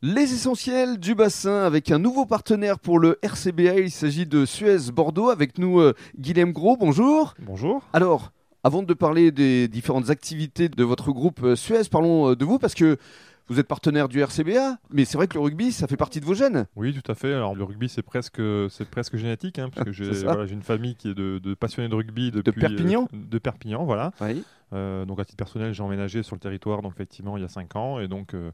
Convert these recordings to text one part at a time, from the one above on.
Les essentiels du bassin avec un nouveau partenaire pour le RCBA. Il s'agit de Suez Bordeaux. Avec nous, euh, Guilhem Gros. Bonjour. Bonjour. Alors, avant de parler des différentes activités de votre groupe euh, Suez, parlons euh, de vous parce que vous êtes partenaire du RCBA, mais c'est vrai que le rugby, ça fait partie de vos gènes. Oui, tout à fait. Alors le rugby, c'est presque, c'est presque génétique, hein, parce que j'ai, voilà, une famille qui est de, de passionnés de rugby depuis Perpignan euh, de Perpignan, voilà. Oui. Euh, donc à titre personnel, j'ai emménagé sur le territoire, donc effectivement, il y a 5 ans, et donc. euh,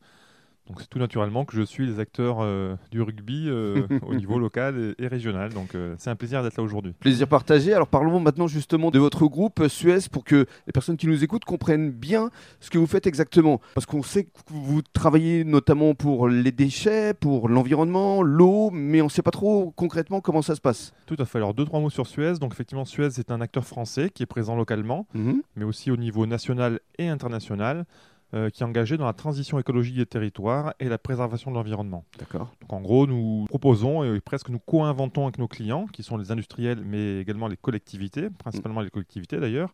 donc c'est tout naturellement que je suis les acteurs euh, du rugby euh, au niveau local et, et régional. Donc euh, c'est un plaisir d'être là aujourd'hui. Plaisir partagé. Alors parlons maintenant justement de votre groupe Suez pour que les personnes qui nous écoutent comprennent bien ce que vous faites exactement. Parce qu'on sait que vous travaillez notamment pour les déchets, pour l'environnement, l'eau, mais on ne sait pas trop concrètement comment ça se passe. Tout à fait. Alors deux trois mots sur Suez. Donc effectivement, Suez est un acteur français qui est présent localement. Mhm. mais aussi au niveau national et international, euh, qui est engagé dans la transition écologique des territoires et la préservation de l'environnement. D'accord. Donc en gros, nous proposons et presque nous co-inventons avec nos clients, qui sont les industriels, mais également les collectivités, principalement les collectivités d'ailleurs,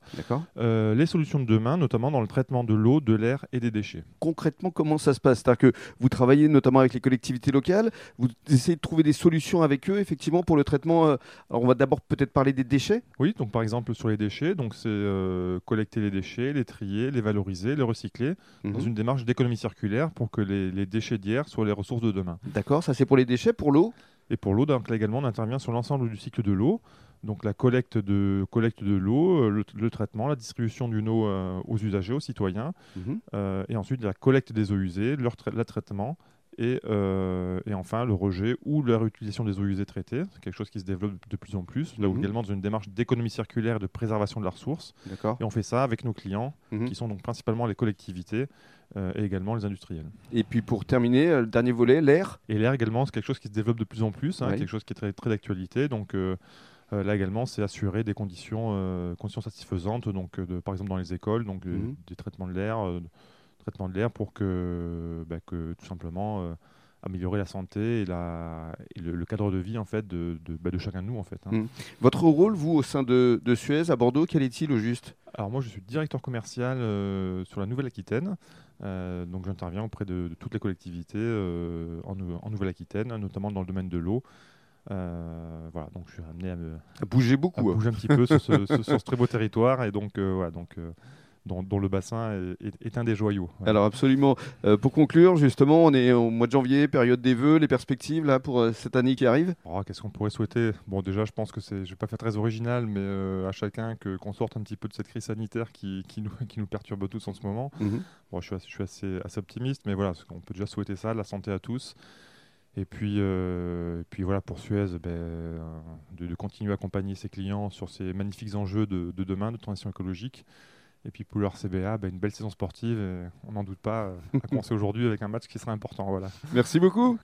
euh, les solutions de demain, notamment dans le traitement de l'eau, de l'air et des déchets. Concrètement, comment ça se passe? C'est-à-dire que vous travaillez notamment avec les collectivités locales, vous essayez de trouver des solutions avec eux, effectivement, pour le traitement. euh, Alors on va d'abord peut-être parler des déchets. Oui, donc par exemple sur les déchets, donc c'est euh, collecter les déchets, les trier, les valoriser, les recycler, dans Mhm. une démarche d'économie circulaire pour que les, les déchets d'hier soient les ressources de demain. D'accord, ça c'est pour les déchets, pour l'eau? Et pour l'eau, donc là également, on intervient sur l'ensemble du cycle de l'eau. Donc la collecte de, collecte de l'eau, euh, le, le traitement, la distribution d'une eau euh, aux usagers, aux citoyens, Mhm. euh, et ensuite la collecte des eaux usées, leur trai- le traitement, et, euh, et enfin le rejet ou la réutilisation des eaux usées traitées. C'est quelque chose qui se développe de plus en plus, là où Mhm. également dans une démarche d'économie circulaire et de préservation de la ressource. Et on fait ça avec nos clients, Mhm. qui sont donc principalement les collectivités euh, et également les industriels. Et puis pour terminer, euh, le dernier volet, l'air. Et l'air également, c'est quelque chose qui se développe de plus en plus, hein, quelque chose qui est très, très d'actualité. Donc là également, c'est assurer des conditions, conditions satisfaisantes, donc de, par exemple dans les écoles, donc euh, Mhm. des traitements de l'air, traitements de l'air pour que, bah, que tout simplement euh, améliorer la santé et, la, et le, le cadre de vie en fait de, de, bah, de chacun de nous en fait. hein. Mhm. Votre rôle, vous, au sein de, de Suez à Bordeaux, quel est-il au juste? Alors moi, je suis directeur commercial euh, sur la Nouvelle-Aquitaine. Euh, donc j'interviens auprès de, de toutes les collectivités en, Nou- en Nouvelle-Aquitaine, notamment dans le domaine de l'eau. Euh, voilà, donc je suis amené à, me, À bouger à beaucoup. hein. bouger un petit peu sur ce, ce- sur ce très beau territoire et donc, euh, voilà, donc euh, dont, dont le bassin est, un des joyaux. Alors absolument. Euh, pour conclure, justement, on est au mois de janvier, période des vœux, les perspectives là pour euh, cette année qui arrive? Oh, Qu'est-ce qu'on pourrait souhaiter? Bon, déjà, je pense que c'est, je vais pas faire très original, mais euh, à chacun que qu'on sorte un petit peu de cette crise sanitaire qui, qui nous, qui nous perturbe tous en ce moment. Mhm. Bon, je suis assez, je suis assez, assez optimiste, mais voilà, on peut déjà souhaiter ça, la santé à tous. Et puis, euh, et puis voilà, pour Suez, ben, de, de continuer à accompagner ses clients sur ces magnifiques enjeux de, de demain, de transition écologique. Et puis pour leur CBA, une belle saison sportive, on n'en doute pas, euh, à commencer aujourd'hui avec un match qui sera important. Voilà. Merci beaucoup.